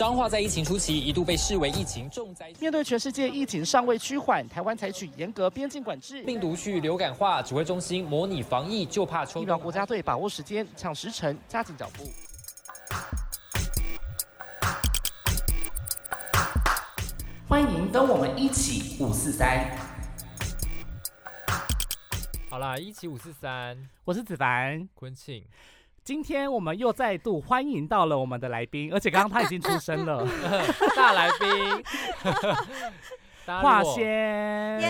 彰化在疫情初期一度被视为疫情重灾，面对全世界疫情尚未趋缓，台湾采取严格边境管制，病毒去流感化，指挥中心模拟防疫，就怕抽。疫苗国家队把握时间，抢时辰，加紧脚步。欢迎跟我们一起五四三。好啦，一起五四三，我是子凡，昆庆。今天我们又再度欢迎到了我们的来宾，而且刚刚他已经出生了，大来宾，华仙，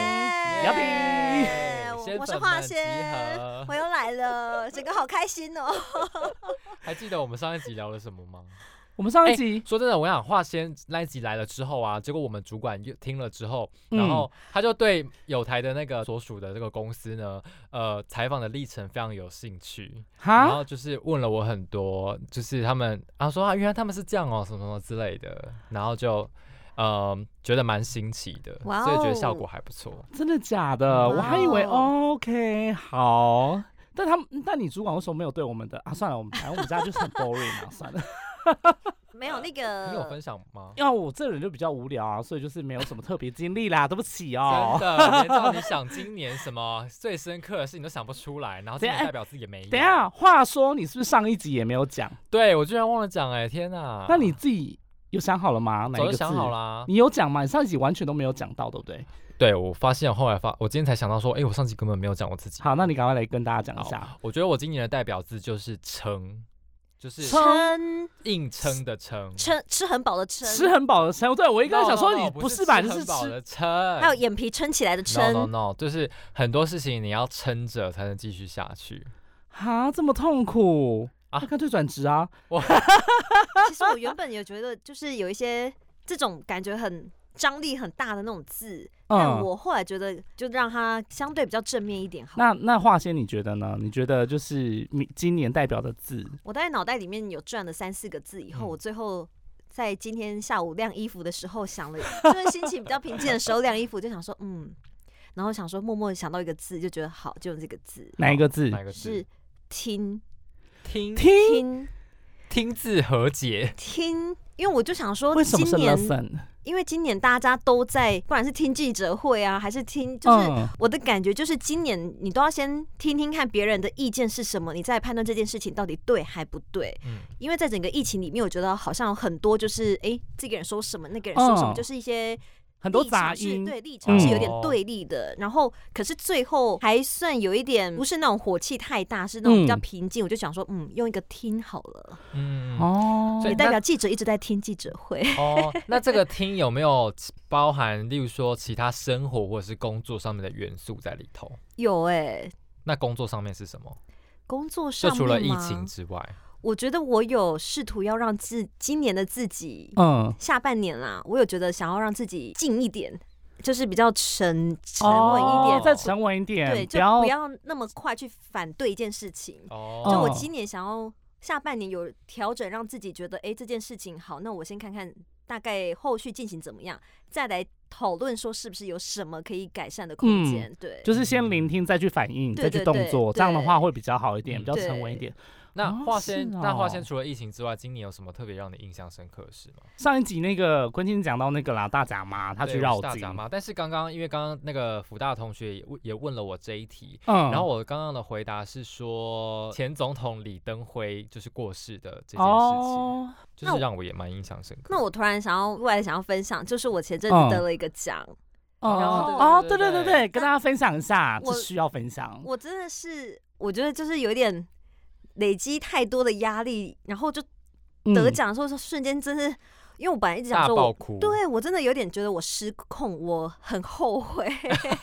姚平，我是华仙，我又来了，整个好开心哦。还记得我们上一集聊了什么吗？我们上一集说真的，我想话先那一集来了之后啊，结果我们主管又听了之后，然后他就对有台的那个所属的这个公司呢，呃，采访的历程非常有兴趣，然后就是问了我很多，就是他们啊说啊，原来他们是这样哦，什么什么之类的，然后就呃觉得蛮新奇的，所以觉得效果还不错。真的假的？我还以为 OK 好，但他们但你主管为什么没有对我们的啊？算了，我们反正我们家就是很 boring 啊，算了。没有那个，你有分享吗？因为我这人就比较无聊啊，所以就是没有什么特别经历啦，对不起哦。真的，连叫你想 今年什么最深刻的事情都想不出来，然后代表自己也没。等下，话说你是不是上一集也没有讲？对，我居然忘了讲哎，天哪！那你自己有想好了吗？哪一个想好啦。你有讲吗？你上一集完全都没有讲到，对不对？对，我发现后来发，我今天才想到说，哎，我上集根本没有讲我自己。好，那你赶快来跟大家讲一下。我觉得我今年的代表字就是撑。就是撑，硬撑的撑，撑吃很饱的撑，吃很饱的撑。对我一刚想说你不是吧？你是吃的撑，还有眼皮撑起来的撑。No No No，就是很多事情你要撑着才能继续下去。啊，这么痛苦啊！干脆转职啊！我其实我原本也觉得，就是有一些这种感觉很。张力很大的那种字，但我后来觉得就让它相对比较正面一点好。那那华仙你觉得呢？你觉得就是今年代表的字？我在脑袋里面有转了三四个字，以后我最后在今天下午晾衣服的时候想了，就是心情比较平静的时候晾衣服，就想说嗯，然后想说默默想到一个字，就觉得好，就用这个字。哪一个字？哪个字？是听听听听字和解。听，因为我就想说，为什么是 lesson？因为今年大家都在，不管是听记者会啊，还是听，就是我的感觉就是今年你都要先听听看别人的意见是什么，你再判断这件事情到底对还不对。嗯，因为在整个疫情里面，我觉得好像很多就是，哎，这个人说什么，那个人说什么，就是一些。很多杂音，对立场是有点对立的，然后可是最后还算有一点，不是那种火气太大，是那种比较平静。我就想说，嗯，用一个听好了，嗯哦，也代表记者一直在听记者会。哦，那这个听有没有包含，例如说其他生活或者是工作上面的元素在里头？有哎，那工作上面是什么？工作上就除了疫情之外。我觉得我有试图要让自今年的自己，嗯，下半年啦，我有觉得想要让自己静一点，就是比较沉沉稳一点，再沉稳一点，对，就不要那么快去反对一件事情。哦，就我今年想要下半年有调整，让自己觉得，哎，这件事情好，那我先看看大概后续进行怎么样，再来讨论说是不是有什么可以改善的空间。对，就是先聆听，再去反应，再去动作，这样的话会比较好一点，比较沉稳一点。那华仙，那华仙除了疫情之外，今年有什么特别让你印象深刻的事吗？上一集那个昆汀讲到那个啦，大甲妈，他去绕大甲妈。但是刚刚因为刚刚那个福大同学也问也问了我这一题，嗯，然后我刚刚的回答是说前总统李登辉就是过世的这件事情，就是让我也蛮印象深刻。那我突然想要未来想要分享，就是我前阵子得了一个奖，哦哦，对对对对，跟大家分享一下，这需要分享。我真的是，我觉得就是有点。累积太多的压力，然后就得奖的时候，瞬间真是，因为我本来一直想说我，对我真的有点觉得我失控，我很后悔，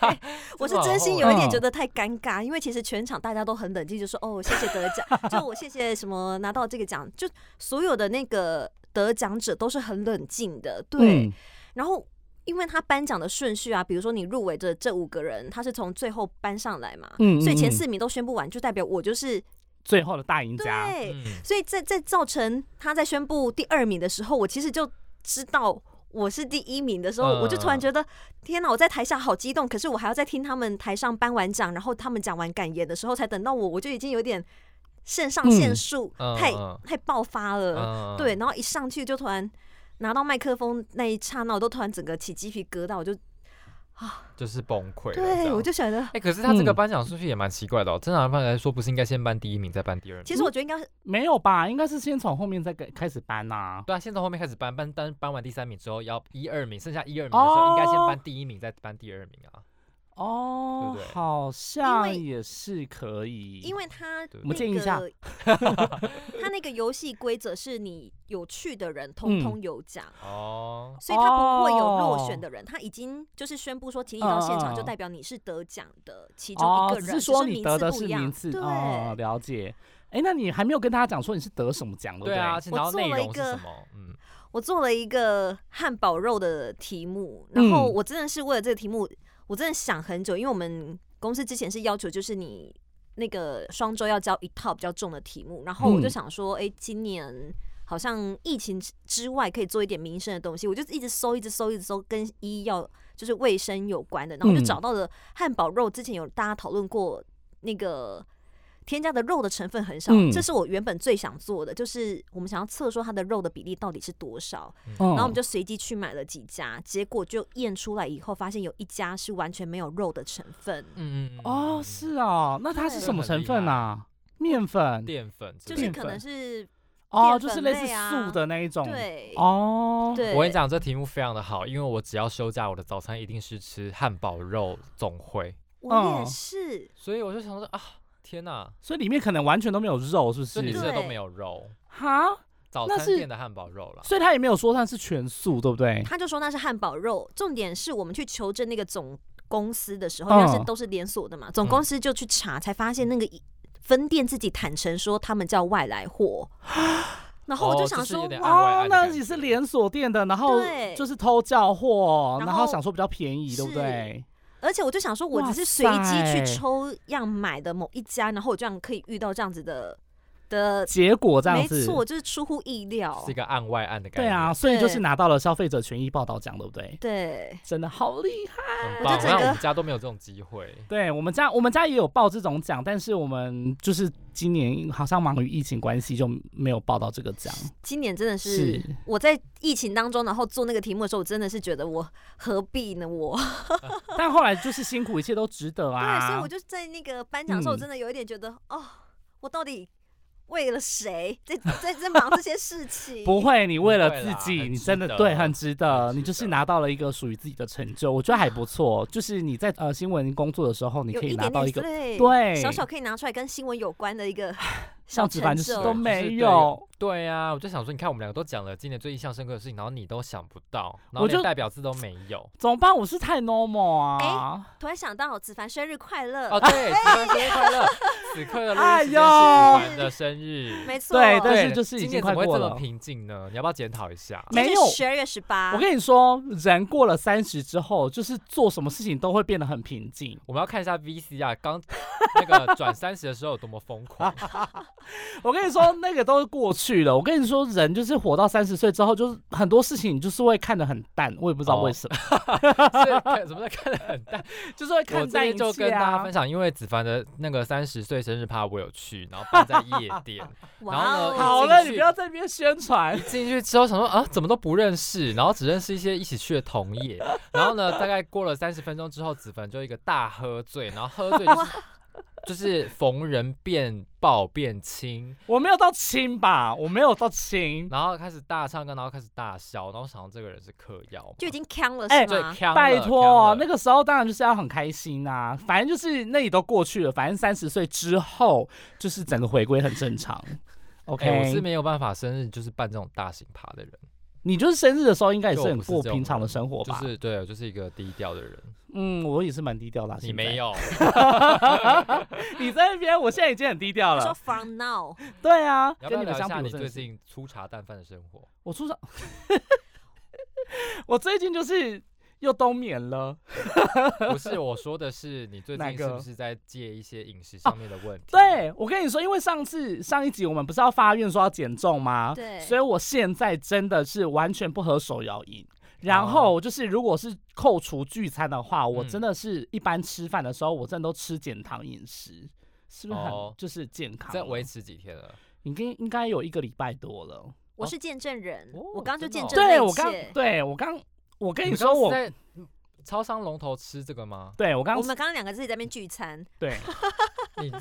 我是真心有一点觉得太尴尬，因为其实全场大家都很冷静，就说哦，谢谢得奖，就我谢谢什么拿到这个奖，就所有的那个得奖者都是很冷静的，对，然后因为他颁奖的顺序啊，比如说你入围的这五个人，他是从最后颁上来嘛，嗯，所以前四名都宣布完，就代表我就是。最后的大赢家，对，所以在在造成他在宣布第二名的时候，我其实就知道我是第一名的时候，我就突然觉得天哪！我在台下好激动，可是我还要再听他们台上颁完奖，然后他们讲完感言的时候，才等到我，我就已经有点肾上腺素太太爆发了，对，然后一上去就突然拿到麦克风那一刹那，我都突然整个起鸡皮疙瘩，我就。啊，就是崩溃。对，我就想着，哎，可是他这个颁奖顺序也蛮奇怪的哦。正常来说，不是应该先颁第一名，再颁第二名？其实我觉得应该是没有吧，应该是先从后面再给开始颁呐。对啊，先从后面开始颁，颁颁颁完第三名之后，要一二名，剩下一二名的时候，应该先颁第一名，再颁第二名啊。哦，好像也是可以，因为他我们建议一下，他 那个游戏规则是你有趣的人通通有奖哦，所以他不会有落选的人，他已经就是宣布说，请你到现场就代表你是得奖的其中一个人，只是说你得的是名次，对，了解。哎，那你还没有跟大家讲说你是得什么奖的？对？啊，我做了一个，嗯，我做了一个汉堡肉的题目，然后我真的是为了这个题目。我真的想很久，因为我们公司之前是要求，就是你那个双周要交一套比较重的题目，然后我就想说，哎，今年好像疫情之外可以做一点民生的东西，我就一直搜，一直搜，一直搜跟医药就是卫生有关的，然后就找到了汉堡肉，之前有大家讨论过那个。添加的肉的成分很少，这是我原本最想做的，就是我们想要测说它的肉的比例到底是多少，然后我们就随机去买了几家，结果就验出来以后，发现有一家是完全没有肉的成分。嗯嗯哦，是啊，那它是什么成分啊？面粉、淀粉，就是可能是哦，就是类似素的那一种。对哦，对。我跟你讲，这题目非常的好，因为我只要休假，我的早餐一定是吃汉堡肉总会。我也是，所以我就想说啊。天呐！所以里面可能完全都没有肉，是不是？你吃的都没有肉哈？早餐店的汉堡肉了，所以他也没有说它是全素，对不对？他就说那是汉堡肉。重点是我们去求证那个总公司的时候，因为是都是连锁的嘛，总公司就去查，才发现那个分店自己坦诚说他们叫外来货。然后我就想说，哦，那也是连锁店的，然后就是偷叫货，然后想说比较便宜，对不对？而且我就想说，我只是随机去抽样买的某一家，然后我这样可以遇到这样子的。的结果这样子，没错，就是出乎意料，是一个案外案的感觉。对啊，所以就是拿到了消费者权益报道奖，对不对？对，真的好厉害！我觉得我们家都没有这种机会。对我们家，我们家也有报这种奖，但是我们就是今年好像忙于疫情关系，就没有报到这个奖。今年真的是我在疫情当中，然后做那个题目的时候，我真的是觉得我何必呢？我，但后来就是辛苦，一切都值得啊！对，所以我就在那个颁奖的时候，我真的有一点觉得，哦，我到底。为了谁在 在在忙这些事情？不会，你为了自己，你真的对很值得。你就是拿到了一个属于自己的成就，我觉得还不错。就是你在呃新闻工作的时候，你可以拿到一个对小小可以拿出来跟新闻有关的一个。像子凡就是都没有，对呀，我就想说，你看我们两个都讲了今年最印象深刻的事情，然后你都想不到，然后连代表字都没有，怎么办？我是太 normal 啊！突然想到子凡生日快乐哦，对，子凡生日快乐，此刻的录音是子凡的生日，没错，对，但是就是今年怎么会这么平静呢？你要不要检讨一下？没有，十二月十八，我跟你说，人过了三十之后，就是做什么事情都会变得很平静。我们要看一下 VCR，刚那个转三十的时候有多么疯狂。我跟你说，那个都是过去了。我跟你说，人就是活到三十岁之后，就是很多事情你就是会看得很淡。我也不知道为什么，怎么在看得很淡，就是会看淡一就跟大家分享，因为子凡的那个三十岁生日趴我有去，然后办在夜店。然后呢，好了，你不要在那边宣传。进去之后想说啊，怎么都不认识，然后只认识一些一起去的同业。然后呢，大概过了三十分钟之后，子凡就一个大喝醉，然后喝醉就是。就是逢人便抱便亲，我没有到亲吧，我没有到亲，然后开始大唱歌，然后开始大笑，然后想到这个人是嗑药，就已经呛了，是吗？拜托，那个时候当然就是要很开心啊，反正就是那里都过去了，反正三十岁之后就是整个回归很正常。OK，我是没有办法生日就是办这种大型趴的人。你就是生日的时候，应该也是很过平常的生活吧？就是对，就是一个低调的人。嗯，我也是蛮低调的。你没有？你在那边，我现在已经很低调了。说 from now。对啊，跟你们相比，你最近粗茶淡饭的生活。我粗茶，我最近就是。又冬眠了，不是我说的是你最近是不是在戒一些饮食上面的问题？对，我跟你说，因为上次上一集我们不是要发愿说要减重吗？对，所以我现在真的是完全不喝手摇饮，然后就是如果是扣除聚餐的话，我真的是一般吃饭的时候，我真的都吃减糖饮食，是不是很就是健康？在维持几天了？应该应该有一个礼拜多了。我是见证人，我刚就见证对我刚对我刚我跟你说我在。超商龙头吃这个吗？对我刚我们刚刚两个自己在那边聚餐。对，你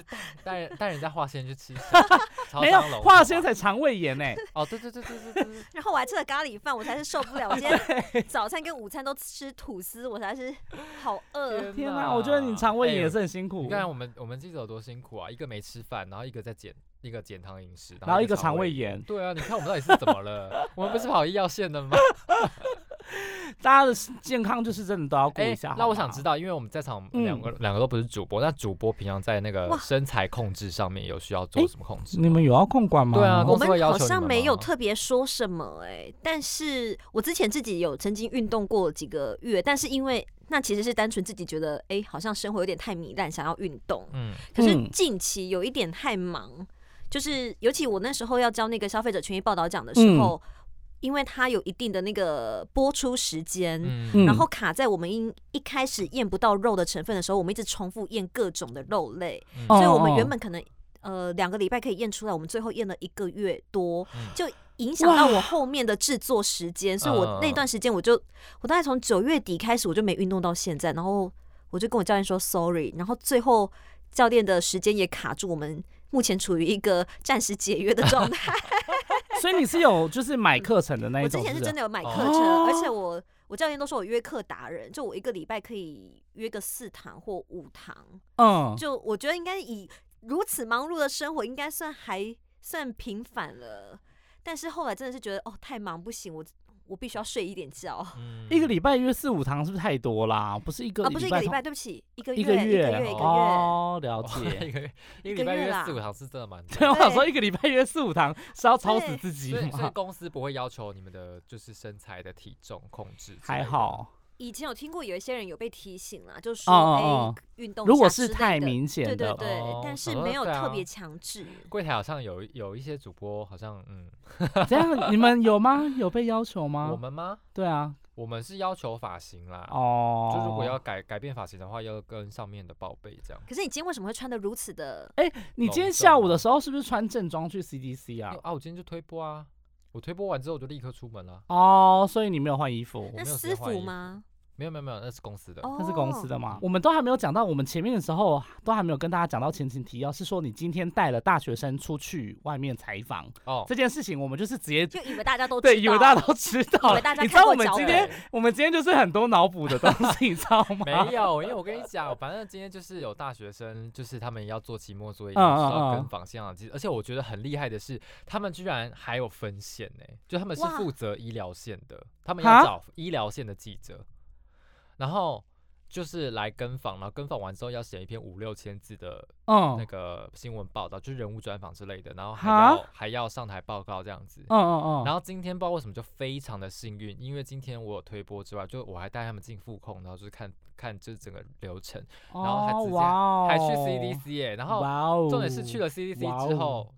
带带人家化仙去吃，没有化仙才肠胃炎呢。哦，对对对对对对。然后我还吃了咖喱饭，我才是受不了。我今天早餐跟午餐都吃吐司，我才是好饿。天哪，我觉得你肠胃炎也是很辛苦。你看我们我们记者有多辛苦啊！一个没吃饭，然后一个在减一个减糖饮食，然后一个肠胃炎。对啊，你看我们到底是怎么了？我们不是跑医药线的吗？大家的健康就是真的都要顾一下。那我想知道，因为我们在场两个两个都不是主播，那主播平常在那个身材控制上面有需要做什么控制？你们有要控管吗？对啊，我们好像没有特别说什么哎。但是我之前自己有曾经运动过几个月，但是因为那其实是单纯自己觉得哎，好像生活有点太糜烂，想要运动。嗯。可是近期有一点太忙，就是尤其我那时候要交那个消费者权益报道奖的时候。因为它有一定的那个播出时间，然后卡在我们一一开始验不到肉的成分的时候，我们一直重复验各种的肉类，所以我们原本可能呃两个礼拜可以验出来，我们最后验了一个月多，就影响到我后面的制作时间，所以我那段时间我就我大概从九月底开始我就没运动到现在，然后我就跟我教练说 sorry，然后最后教练的时间也卡住，我们目前处于一个暂时解约的状态。所以你是有就是买课程的那一种？我之前是真的有买课程，而且我我教练都说我约课达人，就我一个礼拜可以约个四堂或五堂。嗯，就我觉得应该以如此忙碌的生活，应该算还算平凡了。但是后来真的是觉得哦，太忙不行，我。我必须要睡一点觉。一个礼拜约四五堂是不是太多啦？不是一个啊，不是一个礼拜，对不起，一个月，一个月，一个月，哦，了解。一个月 一个礼拜约四五堂是真的蛮多。对，我想说一个礼拜约四五堂是要超死自己吗？所以公司不会要求你们的就是身材的体重控制，还好。以前有听过有一些人有被提醒啦，就说哎，运动如果是太明显的，对对对，但是没有特别强制。柜台好像有有一些主播好像嗯，这样你们有吗？有被要求吗？我们吗？对啊，我们是要求发型啦。哦，就如果要改改变发型的话，要跟上面的报备这样。可是你今天为什么会穿的如此的？哎，你今天下午的时候是不是穿正装去 CDC 啊？啊，我今天就推播啊，我推播完之后我就立刻出门了。哦，所以你没有换衣服？那私服吗？没有没有没有，那是公司的，那是公司的吗？我们都还没有讲到，我们前面的时候都还没有跟大家讲到前情提要，是说你今天带了大学生出去外面采访。哦，这件事情我们就是直接就以为大家都对，以为大家都知道，以为大家你知道我们今天我们今天就是很多脑补的东西，你知道吗？没有，因为我跟你讲，反正今天就是有大学生，就是他们要做期末作业，需要跟访现场。记者，而且我觉得很厉害的是，他们居然还有分线呢，就他们是负责医疗线的，他们要找医疗线的记者。然后就是来跟访，然后跟访完之后要写一篇五六千字的那个新闻报道，就是人物专访之类的，然后还要还要上台报告这样子。嗯嗯嗯。然后今天不知道为什么就非常的幸运，因为今天我有推播之外，就我还带他们进复控，然后就是看看就是整个流程，然后还直接还去 CDC 哎，然后重点是去了 CDC 之后，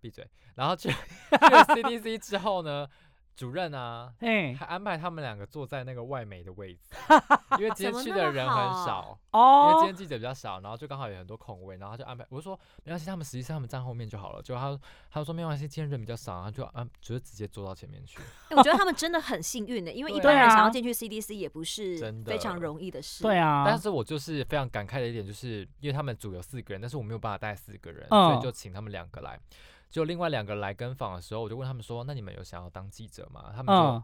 闭嘴，然后去 去了 CDC 之后呢？主任啊，还安排他们两个坐在那个外媒的位置，因为今天去的人很少哦，因为今天记者比较少，然后就刚好有很多空位，然后就安排。我就说没关系，他们实际上他们站后面就好了。就他他说没关系，今天人比较少，然后就安就是直接坐到前面去。我觉得他们真的很幸运的，因为一般人想要进去 CDC 也不是非常容易的事。对啊，但是我就是非常感慨的一点，就是因为他们组有四个人，但是我没有办法带四个人，所以就请他们两个来。就另外两个来跟访的时候，我就问他们说：“那你们有想要当记者吗？”他们就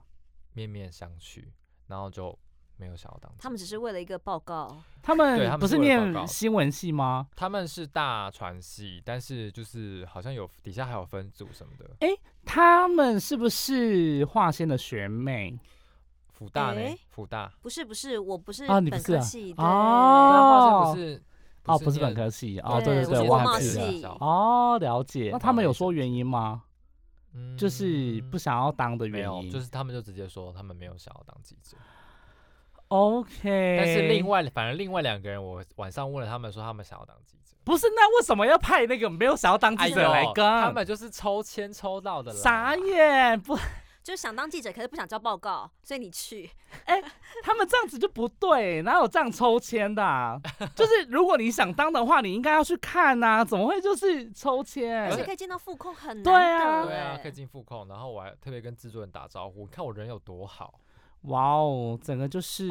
面面相觑，然后就没有想要当。他们只是为了一个报告。他们不是念新闻系吗？他们是大传系，但是就是好像有底下还有分组什么的。哎，他们是不是华仙的学妹？福大呢？辅大不是不是，我不是啊，你不是系哦，不是。哦，不是本科系哦，对对对，我还记了哦，了解。那他们有说原因吗？嗯，就是不想要当的原因，就是他们就直接说他们没有想要当记者。OK，但是另外，反正另外两个人，我晚上问了他们，说他们想要当记者。不是，那为什么要派那个没有想要当记者来跟？他们就是抽签抽到的。傻眼，不。就是想当记者，可是不想交报告，所以你去。哎，他们这样子就不对，哪有这样抽签的？啊 就是如果你想当的话，你应该要去看呐，怎么会就是抽签？而且可以见到副控，很对啊，对啊，可以进副控，然后我还特别跟制作人打招呼，看我人有多好。哇哦，整个就是，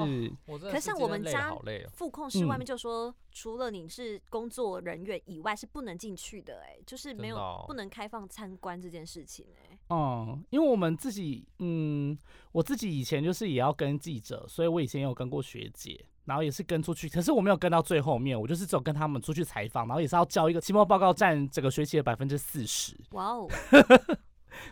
可是像我们家副控室外面就说，除了你是工作人员以外是不能进去的，哎，就是没有不能开放参观这件事情，哎。嗯，因为我们自己，嗯，我自己以前就是也要跟记者，所以我以前有跟过学姐，然后也是跟出去，可是我没有跟到最后面，我就是只有跟他们出去采访，然后也是要交一个期末报告，占整个学期的百分之四十。哇哦，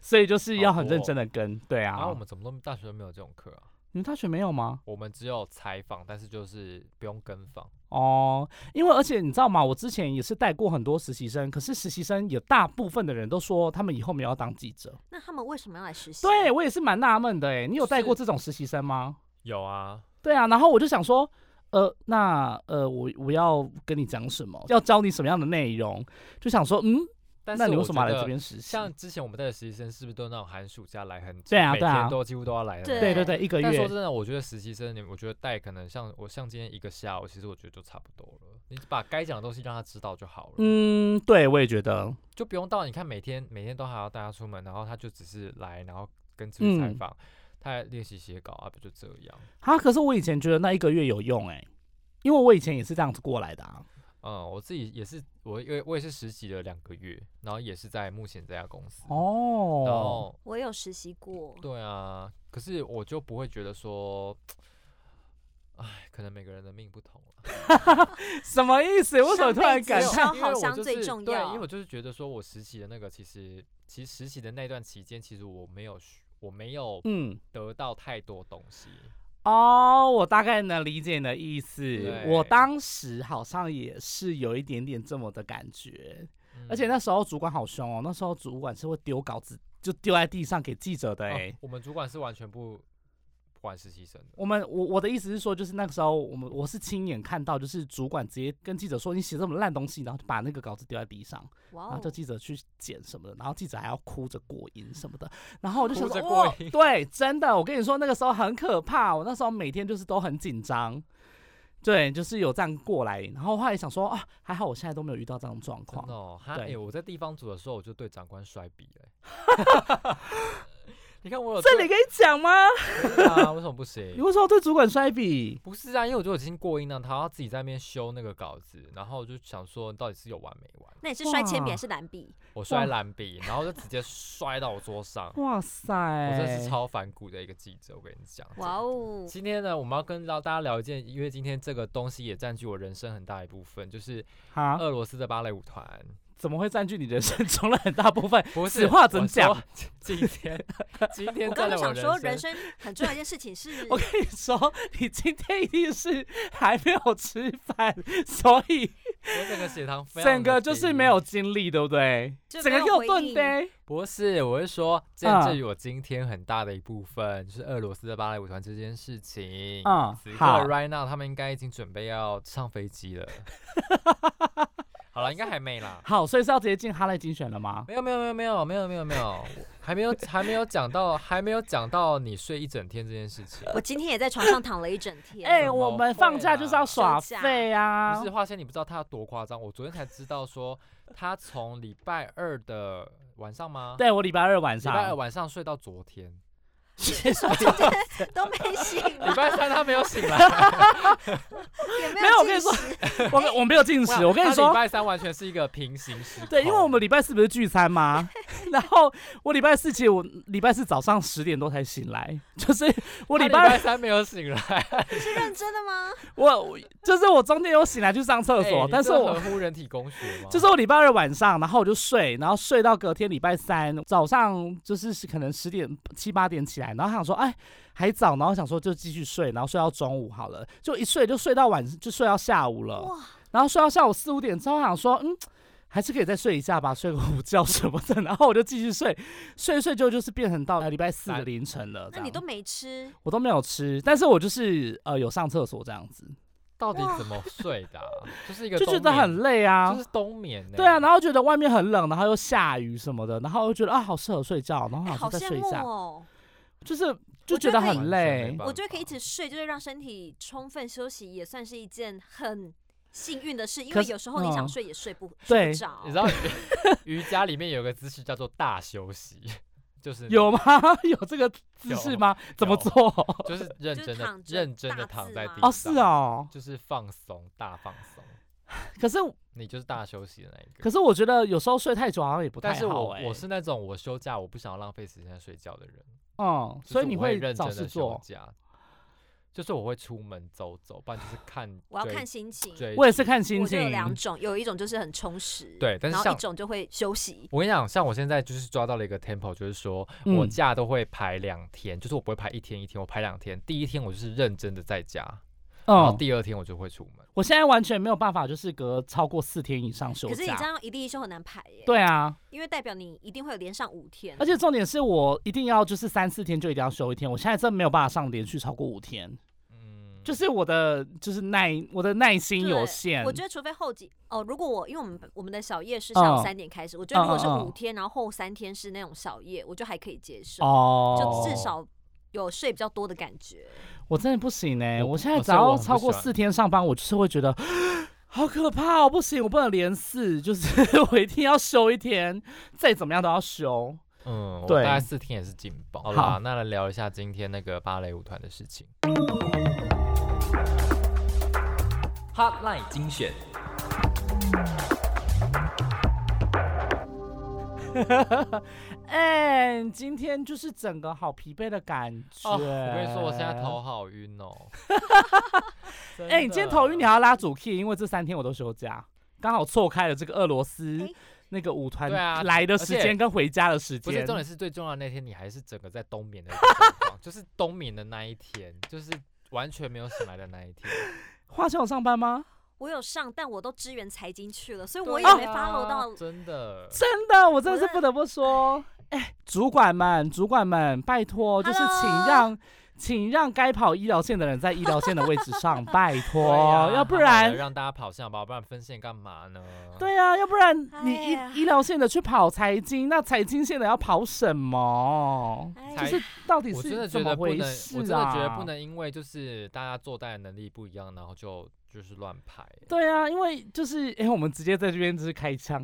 所以就是要很认真的跟，对啊。然后我们怎么都大学都没有这种课啊？你们大学没有吗？我们只有采访，但是就是不用跟访哦。因为而且你知道吗？我之前也是带过很多实习生，可是实习生有大部分的人都说他们以后没有要当记者。那他们为什么要来实习？对我也是蛮纳闷的哎。你有带过这种实习生吗？有啊。对啊，然后我就想说，呃，那呃，我我要跟你讲什么？要教你什么样的内容？就想说，嗯。那你为什么来这边实习？像之前我们带的实习生，是不是都那种寒暑假来很？对啊，对啊，都几乎都要来的。对对对，一个月。但说真的，我觉得实习生，你我觉得带可能像我像今天一个下午，其实我觉得就差不多了。你把该讲的东西让他知道就好了。嗯，对，我也觉得，就不用到你看每天每天都还要带他出门，然后他就只是来，然后跟自己采访，他练习写稿啊，不就这样？啊，可是我以前觉得那一个月有用哎，因为我以前也是这样子过来的啊。嗯，我自己也是，我因为我也是实习了两个月，然后也是在目前这家公司哦。然后我有实习过。对啊，可是我就不会觉得说，哎，可能每个人的命不同了。什么意思？为什么突然感叹？好像最重要。对，因为我就是觉得说，我实习的那个，其实其实实习的那段期间，其实我没有我没有嗯得到太多东西。哦，我大概能理解你的意思。我当时好像也是有一点点这么的感觉，而且那时候主管好凶哦。那时候主管是会丢稿子，就丢在地上给记者的。哎，我们主管是完全不。管实习生的，我们我我的意思是说，就是那个时候，我们我是亲眼看到，就是主管直接跟记者说：“你写这么烂东西，然后就把那个稿子丢在地上，然后叫记者去捡什么的，然后记者还要哭着过瘾什么的。”然后我就想说：“哇，对，真的，我跟你说，那个时候很可怕。我那时候每天就是都很紧张，对，就是有这样过来。然后后来想说啊，还好我现在都没有遇到这种状况。哦，对，我在地方组的时候，我就对长官摔笔了。你看我有这里可以讲吗？啊，为什么不行？你为什么对主管摔笔？不是啊，因为我觉得我已经过硬了，他要自己在那边修那个稿子，然后我就想说，到底是有完没完？那你是摔铅笔还是蓝笔？我摔蓝笔，然后就直接摔到我桌上。哇塞！我真是超反骨的一个记者，我跟你讲。哇哦！今天呢，我们要跟大家聊一件，因为今天这个东西也占据我人生很大一部分，就是俄罗斯的芭蕾舞团。怎么会占据你人生中的很大部分？不是，话怎讲？今天，今天我刚刚想说，人生很重要一件事情是，我跟你说，你今天一定是还没有吃饭，所以我整个血糖，整个就是没有精力，对不对？整个又顿的。不是，我是说，这至于我今天很大的一部分，就是俄罗斯的芭蕾舞团这件事情。嗯，好，right now，他们应该已经准备要上飞机了。好了，应该还没啦。好，所以是要直接进哈雷精选了吗？没有，没有，没有，没有，没有，没有，没有，还没有，还没有讲到，还没有讲到你睡一整天这件事情。我今天也在床上躺了一整天。哎，我们放假就是要耍废啊！不是花仙，你不知道他有多夸张。我昨天才知道说，他从礼拜二的晚上吗？对，我礼拜二晚上，礼拜二晚上睡到昨天。说今天都没醒，礼拜三他没有醒来，没有。我跟你说，我我没有进食。我跟你说，礼拜三完全是一个平行时。对，因为我们礼拜四不是聚餐吗？然后我礼拜四其实我礼拜四早上十点多才醒来，就是我礼拜三没有醒来。是认真的吗？我就是我中间有醒来去上厕所，但是我合乎人体工学吗？就是我礼拜二晚上，然后我就睡，然后睡到隔天礼拜三早上，就是可能十点七八点起来。然后想说，哎，还早，然后想说就继续睡，然后睡到中午好了，就一睡就睡到晚，就睡到下午了。然后睡到下午四五点之后，想说，嗯，还是可以再睡一下吧，睡个午觉什么的。然后我就继续睡，睡睡就就是变成到礼拜四的凌晨了。那你都没吃？我都没有吃，但是我就是呃有上厕所这样子。到底怎么睡的？就是一个就觉得很累啊，就是冬眠。对啊，然后觉得外面很冷，然后又下雨什么的，然后又觉得啊好适合睡觉，然后好再睡一下。就是就觉得很累。我觉得可以一直睡，就是让身体充分休息，也算是一件很幸运的事。因为有时候你想睡也睡不着。你知道 瑜伽里面有个姿势叫做大休息。就是有吗？有这个姿势吗？怎么做？就是认真的、认真的躺在地上。哦，是哦，就是放松，大放松。可是你就是大休息的那一个。可是我觉得有时候睡太久好像也不太好。但是我我是那种我休假我不想要浪费时间睡觉的人。嗯，所以你会认真的休假。就是我会出门走走，不然就是看。我要看心情。我也是看心情。有两种，有一种就是很充实。对，但是像一种就会休息。我跟你讲，像我现在就是抓到了一个 tempo，就是说我假都会排两天，就是我不会排一天一天，我排两天。第一天我就是认真的在家，然后第二天我就会出门。我现在完全没有办法，就是隔超过四天以上休假。可是你这样一例一休很难排耶。对啊，因为代表你一定会有连上五天。而且重点是我一定要就是三四天就一定要休一天，我现在真没有办法上连续超过五天。就是我的，就是耐我的耐心有限。我觉得除非后几哦，如果我因为我们我们的小夜是下午三点开始，我觉得如果是五天，然后后三天是那种小夜，我就还可以接受。哦，就至少有睡比较多的感觉。我真的不行哎！我现在只要超过四天上班，我就是会觉得好可怕哦，不行，我不能连四，就是 我一定要休一天，再怎么样都要休。嗯，对，大概四天也是紧绷。好了，那来聊一下今天那个芭蕾舞团的事情。Hotline 精选。哎，今天就是整个好疲惫的感觉。我跟你说，我现在头好晕哦。哎，你今天头晕，你还要拉主 key，因为这三天我都休假，刚好错开了这个俄罗斯那个舞团来的时间跟回家的时间。不是重点是最重要的那天，你还是整个在冬眠的状况，就是冬眠的那一天，就是完全没有醒来的那一天。花钱有上班吗？我有上，但我都支援财经去了，所以我也没 follow 到。真的，真的，我真的是不得不说，哎，主管们，主管们，拜托，就是请让。请让该跑医疗线的人在医疗线的位置上，拜托，要不然让大家跑线吧，不然分线干嘛呢？对啊，要不然你医医疗线的去跑财经，那财经线的要跑什么？就是到底是怎么回事啊？我真的觉得不能因为就是大家做代的能力不一样，然后就就是乱排。对啊，因为就是因为我们直接在这边就是开枪，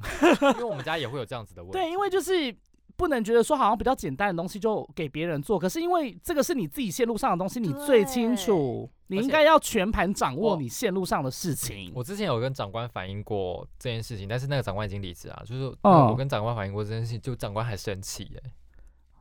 因为我们家也会有这样子的问题。对，因为就是。不能觉得说好像比较简单的东西就给别人做，可是因为这个是你自己线路上的东西，你最清楚，你应该要全盘掌握你线路上的事情。我之前有跟长官反映过这件事情，但是那个长官已经离职啊，就是我跟长官反映过这件事情，就长官还生气哎。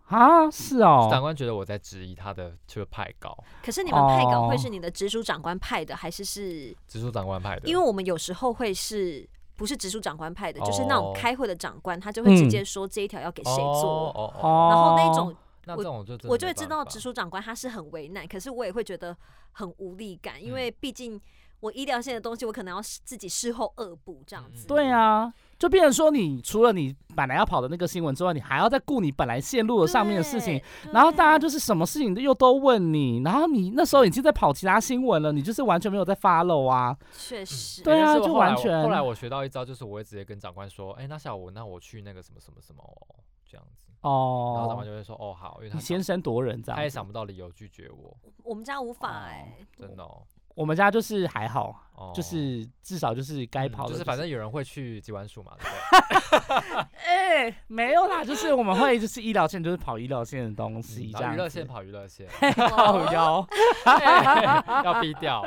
啊，是哦，长官觉得我在质疑他的这个派稿。可是你们派稿会是你的直属长官派的，还是是直属长官派的？因为我们有时候会是。不是直属长官派的，就是那种开会的长官，他就会直接说这一条要给谁做，然后那种，我我就会知道直属长官他是很为难，可是我也会觉得很无力感，因为毕竟我医疗线的东西，我可能要自己事后恶补这样子。对啊。就变成说，你除了你本来要跑的那个新闻之外，你还要再顾你本来线路的上面的事情，然后大家就是什么事情又都问你，然后你那时候已经在跑其他新闻了，你就是完全没有在 follow 啊。确实。对啊，就完全。后来我学到一招，就是我会直接跟长官说，哎，那下午那我去那个什么什么什么哦这样子。哦。然后长官就会说，哦好，因为他先声夺人，这样。他也想不到理由拒绝我。我们家无法哎。真的。哦。我们家就是还好，就是至少就是该跑的，就是反正有人会去机关署嘛。哎，没有啦，就是我们会就是医疗线，就是跑医疗线的东西，这样。娱乐线跑娱乐线，好腰，要逼掉。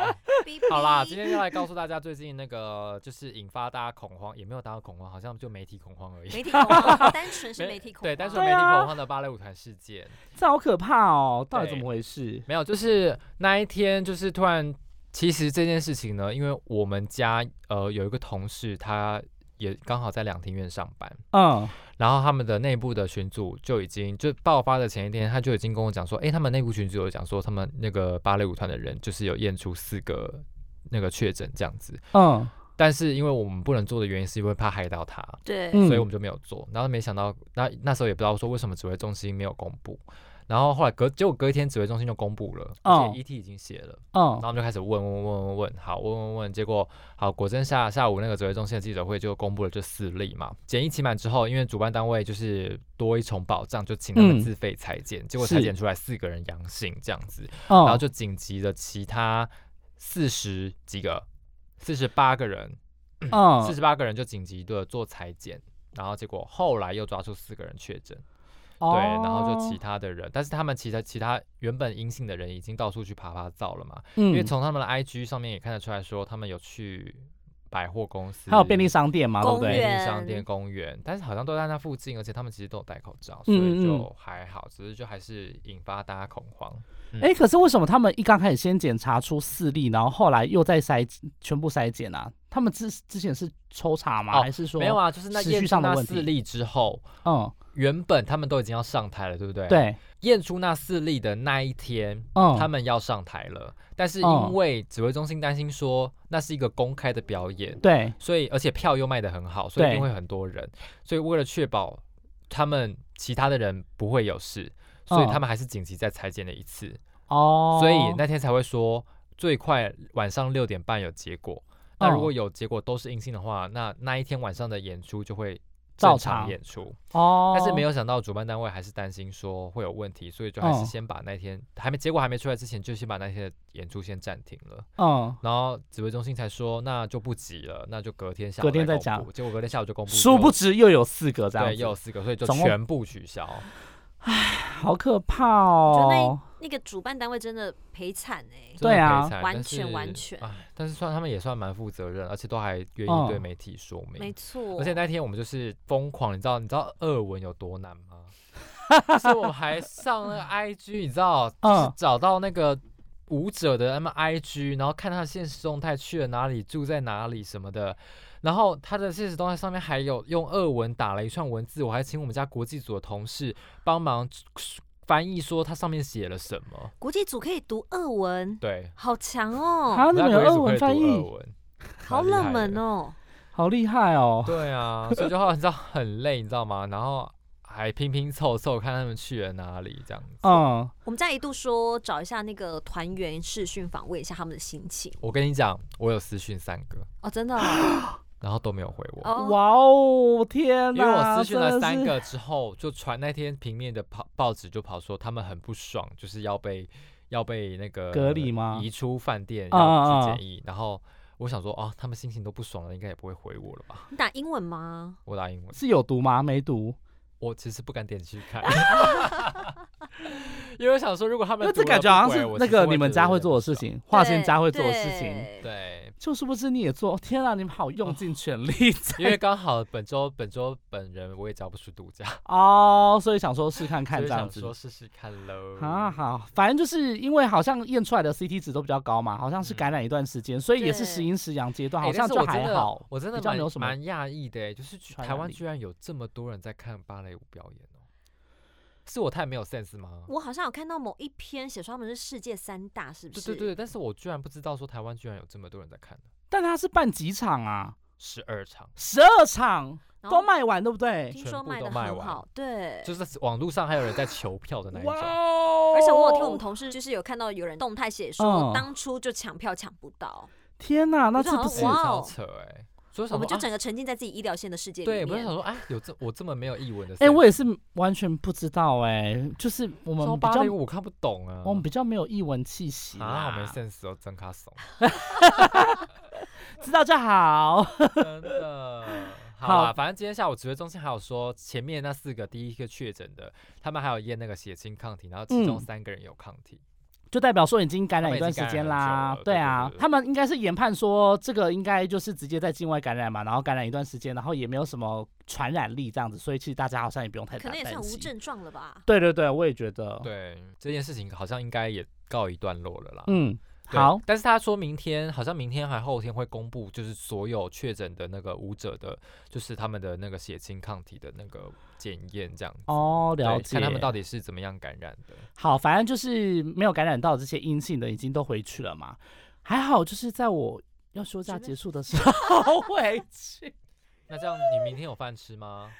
好啦，今天就来告诉大家，最近那个就是引发大家恐慌，也没有大家恐慌，好像就媒体恐慌而已。媒体恐慌，单纯是媒体恐慌。对，单纯媒体恐慌的芭蕾舞团事件，这好可怕哦！到底怎么回事？没有，就是那一天，就是突然。其实这件事情呢，因为我们家呃有一个同事，他也刚好在两厅院上班，嗯，然后他们的内部的群组就已经就爆发的前一天，他就已经跟我讲说，哎，他们内部群组有讲说，他们那个芭蕾舞团的人就是有验出四个那个确诊这样子，嗯，但是因为我们不能做的原因是因为怕害到他，对，所以我们就没有做，然后没想到那那时候也不知道说为什么指挥中心没有公布。然后后来隔结果隔一天指挥中心就公布了，而且 ET 已经写了，嗯，然后我们就开始问问问问问，好问问问，结果好果真下下午那个指挥中心的记者会就公布了这四例嘛，检疫期满之后，因为主办单位就是多一重保障，就请他们自费裁剪，结果裁剪出来四个人阳性这样子，然后就紧急的其他四十几个四十八个人，嗯，四十八个人就紧急的做裁剪，然后结果后来又抓出四个人确诊。对，然后就其他的人，但是他们其他其他原本阴性的人已经到处去爬爬灶了嘛，因为从他们的 IG 上面也看得出来说，他们有去百货公司，还有便利商店嘛，对不对？便利商店、公园，但是好像都在那附近，而且他们其实都有戴口罩，所以就还好，只是就还是引发大家恐慌。哎，可是为什么他们一刚开始先检查出四例，然后后来又再筛全部筛检啊？他们之之前是抽查吗？还是说没有啊？就是那验出那四例之后，嗯。原本他们都已经要上台了，对不对？对，验出那四例的那一天，嗯，他们要上台了。但是因为指挥中心担心说那是一个公开的表演，对，所以而且票又卖的很好，所以一定会很多人。所以为了确保他们其他的人不会有事，所以他们还是紧急再裁剪了一次。哦，所以那天才会说最快晚上六点半有结果。那如果有结果都是阴性的话，那那一天晚上的演出就会。照常演出哦，但是没有想到主办单位还是担心说会有问题，所以就还是先把那天还没结果还没出来之前，就先把那天的演出先暂停了。嗯，然后指挥中心才说那就不急了，那就隔天下隔天再讲。结果隔天下午就公布，殊不知又有四个这样，对，又有四个，所以就全部取消。唉，好可怕哦。那个主办单位真的赔惨哎，对啊，完全完全。但是算他们也算蛮负责任，而且都还愿意对媒体说明。没错。而且那天我们就是疯狂，你知道你知道二文有多难吗？就是我们还上那个 IG，你知道，就是找到那个舞者的 M I G，然后看他的现实动态去了哪里，住在哪里什么的。然后他的现实动态上面还有用俄文打了一串文字，我还请我们家国际组的同事帮忙。翻译说它上面写了什么？国际组可以读俄文，对，好强哦！他怎么有俄文翻译？好冷门哦，好厉害哦！对啊，所以就 你知道很累，你知道吗？然后还拼拼凑凑看他们去了哪里，这样子。嗯，我们家一度说找一下那个团员视讯访问一下他们的心情。我跟你讲，我有私讯三个哦，真的。然后都没有回我。哇哦，天哪！因为我私讯了三个之后，就传那天平面的跑报纸就跑说他们很不爽，就是要被要被那个隔离吗？移出饭店要去检疫。然后我想说，哦，他们心情都不爽了，应该也不会回我了吧？你打英文吗？我打英文。是有读吗？没读。我其实不敢点进去看，因为我想说，如果他们，这感觉好像是那个你们家会做的事情，华仙家会做的事情，对，就是不是你也做？天啊，你们好用尽全力，因为刚好本周本周本人我也交不出独家哦，所以想说试看看这样子，说试试看喽。啊好，反正就是因为好像验出来的 CT 值都比较高嘛，好像是感染一段时间，所以也是时阴时阳阶段，好像就还好。我真的蛮蛮讶异的，就是台湾居然有这么多人在看芭蕾。舞表演哦，是我太没有 sense 吗？我好像有看到某一篇写说他们是世界三大，是不是？对对对，但是我居然不知道说台湾居然有这么多人在看但他是办几场啊？十二场，十二场都卖完，对不对？听说卖的很好，对，就是网络上还有人在求票的那一种。而且我有听我们同事，就是有看到有人动态写说，当初就抢票抢不到。天哪，那这不是超扯哎！所以我们就整个沉浸在自己医疗线的世界里面。对，我就想说，哎，有这我这么没有译文的。哎，我也是完全不知道哎，就是我们比较我看不懂啊，我们比较没有译文气息啊，没 sense 哦，真卡怂。知道就好。真的，好啊反正今天下午指挥中心还有说，前面那四个第一个确诊的，他们还有验那个血清抗体，然后其中三个人有抗体。就代表说已经感染一段时间啦，对啊，他们应该是研判说这个应该就是直接在境外感染嘛，然后感染一段时间，然后也没有什么传染力这样子，所以其实大家好像也不用太担心。可能也算无症状了吧？对对对，我也觉得。对这件事情好像应该也告一段落了啦。嗯。好，但是他说明天好像明天还后天会公布，就是所有确诊的那个舞者的，就是他们的那个血清抗体的那个检验这样子哦，了解，看他们到底是怎么样感染的。好，反正就是没有感染到这些阴性的，已经都回去了嘛。还好，就是在我要休假结束的时候 回去。那这样你明天有饭吃吗？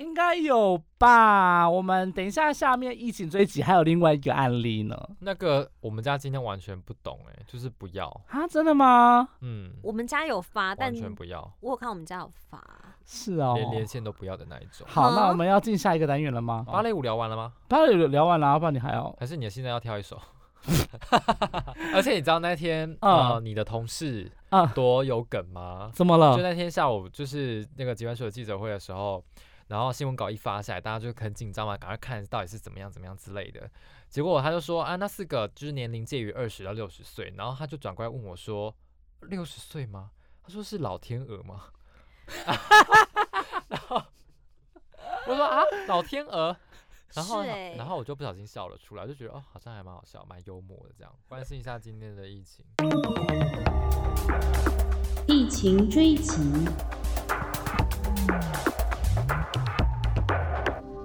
应该有吧？我们等一下下面疫情追击还有另外一个案例呢。那个我们家今天完全不懂哎，就是不要啊？真的吗？嗯，我们家有发，但完全不要。我有看我们家有发，是哦，连连线都不要的那一种。好，那我们要进下一个单元了吗？芭蕾舞聊完了吗？芭蕾舞聊完了，要不然你还要？还是你现在要跳一首？而且你知道那天呃，你的同事啊多有梗吗？怎么了？就那天下午，就是那个集团所的记者会的时候，然后新闻稿一发下来，大家就很紧张嘛，赶快看到底是怎么样怎么样之类的。结果他就说啊，那四个就是年龄介于二十到六十岁，然后他就转过来问我说，六十岁吗？他说是老天鹅吗？然后我说啊，老天鹅。然后，然后我就不小心笑了出来，就觉得哦，好像还蛮好笑，蛮幽默的这样。关心一下今天的疫情，疫情追击。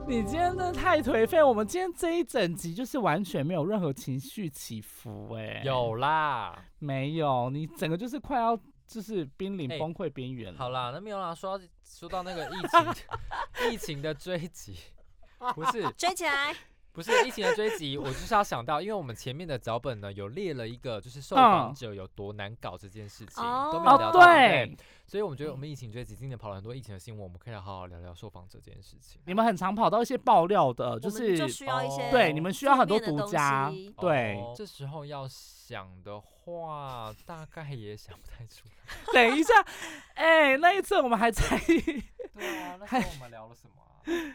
你今天真的太颓废，我们今天这一整集就是完全没有任何情绪起伏，哎，有啦，没有，你整个就是快要就是濒临崩溃边缘。好啦，那没有啦，说到说到那个疫情，疫情的追击。不是追起来，不是疫情的追击，我就是要想到，因为我们前面的脚本呢有列了一个，就是受访者有多难搞这件事情都没有聊到，对，所以我们觉得我们疫情最近今年跑了很多疫情的新闻，我们可以好好聊聊受访者这件事情。你们很常跑到一些爆料的，就是就需要一些，对，你们需要很多独家，对，这时候要想的话，大概也想不太出来。等一下，哎，那一次我们还在，对啊，那时候我们聊了什么？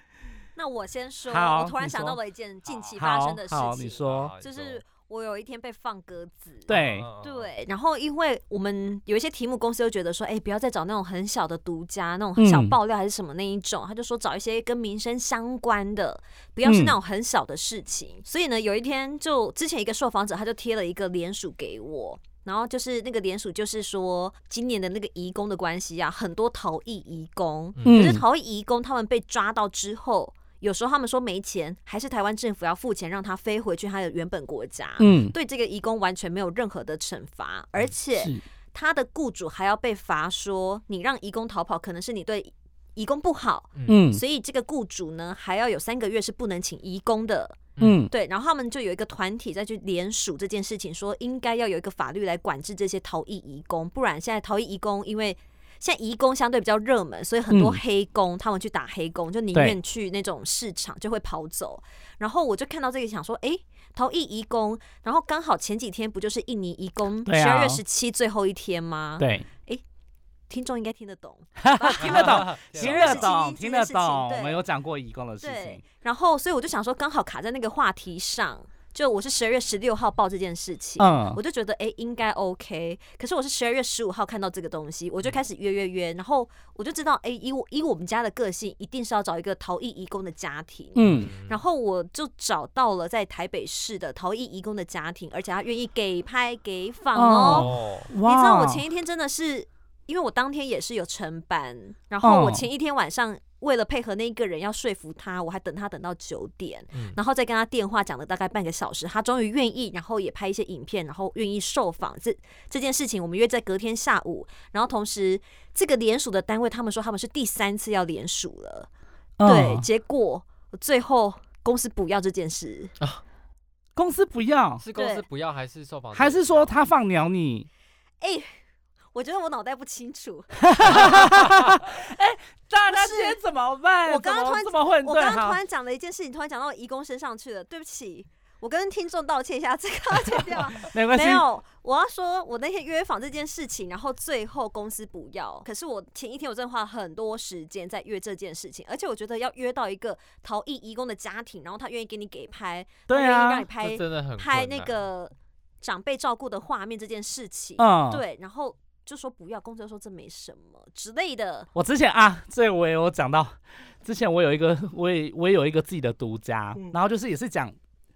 那我先说，我突然想到了一件近期发生的事情，你说，就是我有一天被放鸽子，对。对，然后因为我们有一些题目，公司就觉得说，哎，不要再找那种很小的独家，那种小爆料还是什么那一种，他就说找一些跟民生相关的，不要是那种很小的事情。所以呢，有一天就之前一个受访者他就贴了一个联署给我。然后就是那个联署，就是说今年的那个移工的关系啊，很多逃逸移工，可是逃逸移工他们被抓到之后，有时候他们说没钱，还是台湾政府要付钱让他飞回去他的原本国家。嗯，对这个移工完全没有任何的惩罚，而且他的雇主还要被罚，说你让移工逃跑，可能是你对移工不好。嗯，所以这个雇主呢，还要有三个月是不能请移工的。嗯，对，然后他们就有一个团体再去联署这件事情，说应该要有一个法律来管制这些逃逸移工，不然现在逃逸移工，因为现在移工相对比较热门，所以很多黑工他们去打黑工，就宁愿去那种市场就会跑走。然后我就看到这个想说，哎，逃逸移工，然后刚好前几天不就是印尼移工十二月十七最后一天吗？对，哎。听众应该 听得懂，听得懂，听得懂，听得懂。我们有讲过义工的事情，然后所以我就想说，刚好卡在那个话题上。就我是十二月十六号报这件事情，嗯，我就觉得哎应该 OK。可是我是十二月十五号看到这个东西，我就开始约约约，然后我就知道哎，以我以我们家的个性，一定是要找一个逃逸移工的家庭，嗯，然后我就找到了在台北市的逃逸移工的家庭，而且他愿意给拍给访哦。你知道我前一天真的是。因为我当天也是有承班，然后我前一天晚上为了配合那一个人要说服他，我还等他等到九点，然后再跟他电话讲了大概半个小时，他终于愿意，然后也拍一些影片，然后愿意受访。这这件事情我们约在隔天下午，然后同时这个联署的单位他们说他们是第三次要联署了，对，结果最后公司不要这件事。啊，公司不要？是公司不要还是受访还是说他放鸟你？哎。我觉得我脑袋不清楚。哎，大家今天怎么办？我刚刚突然我刚刚突然讲了一件事情，突然讲到义工身上去了。对不起，我跟听众道歉一下，这个要剪掉。没关系。没有，我要说，我那天约访这件事情，然后最后公司不要。可是我前一天我真的花很多时间在约这件事情，而且我觉得要约到一个逃逸义工的家庭，然后他愿意给你给拍，对啊，让你拍，真的很拍那个长辈照顾的画面这件事情。嗯，对，然后。就说不要，公司说这没什么之类的。我之前啊，这我也有讲到，之前我有一个，我也我也有一个自己的独家，然后就是也是讲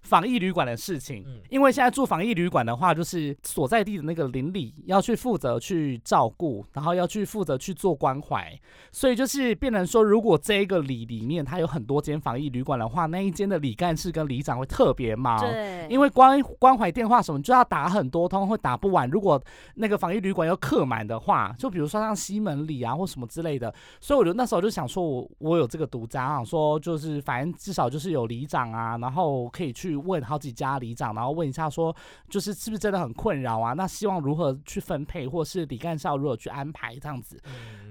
防疫旅馆的事情，因为现在住防疫旅馆的话，就是所在地的那个邻里要去负责去照顾，然后要去负责去做关怀，所以就是变成说，如果这一个里里面它有很多间防疫旅馆的话，那一间的里干事跟里长会特别忙，对，因为关关怀电话什么就要打很多通，会打不完。如果那个防疫旅馆要客满的话，就比如说像西门里啊或什么之类的，所以我就那时候就想说，我我有这个独家，想说就是反正至少就是有里长啊，然后可以去。问好几家里长，然后问一下说，就是是不是真的很困扰啊？那希望如何去分配，或是李干校如何去安排这样子。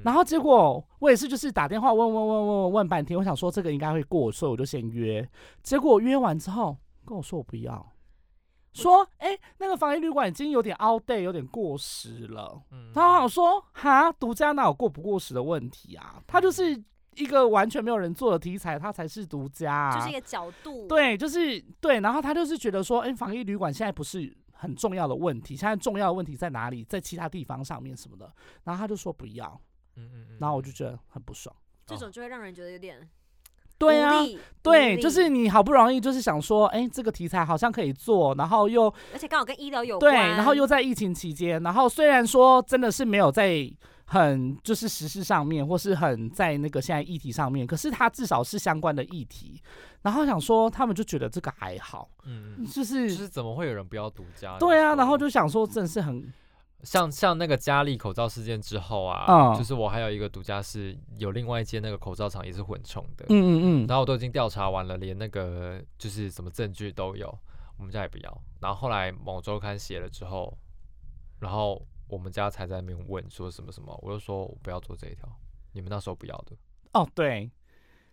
然后结果我也是就是打电话问问问问问半天，我想说这个应该会过，所以我就先约。结果约完之后跟我说我不要，说哎那个防疫旅馆已经有点 out day，有点过时了。他好像说哈独家哪有过不过时的问题啊？他就是。一个完全没有人做的题材，它才是独家，就是一个角度。对，就是对。然后他就是觉得说，哎，防疫旅馆现在不是很重要的问题，现在重要的问题在哪里？在其他地方上面什么的。然后他就说不要，嗯嗯嗯。然后我就觉得很不爽。这种就会让人觉得有点，对啊，对，就是你好不容易就是想说，哎，这个题材好像可以做，然后又而且刚好跟医疗有关，对，然后又在疫情期间，然后虽然说真的是没有在。很就是实事上面，或是很在那个现在议题上面，可是它至少是相关的议题。然后想说，他们就觉得这个还好，嗯，就是就是怎么会有人不要独家？对啊，然后就想说，真的是很像像那个佳丽口罩事件之后啊，就是我还有一个独家是有另外一间那个口罩厂也是混充的，嗯嗯嗯，然后我都已经调查完了，连那个就是什么证据都有，我们家也不要。然后后来某周刊写了之后，然后。我们家才在那边问说什么什么，我就说我不要做这一条，你们那时候不要的。哦，对，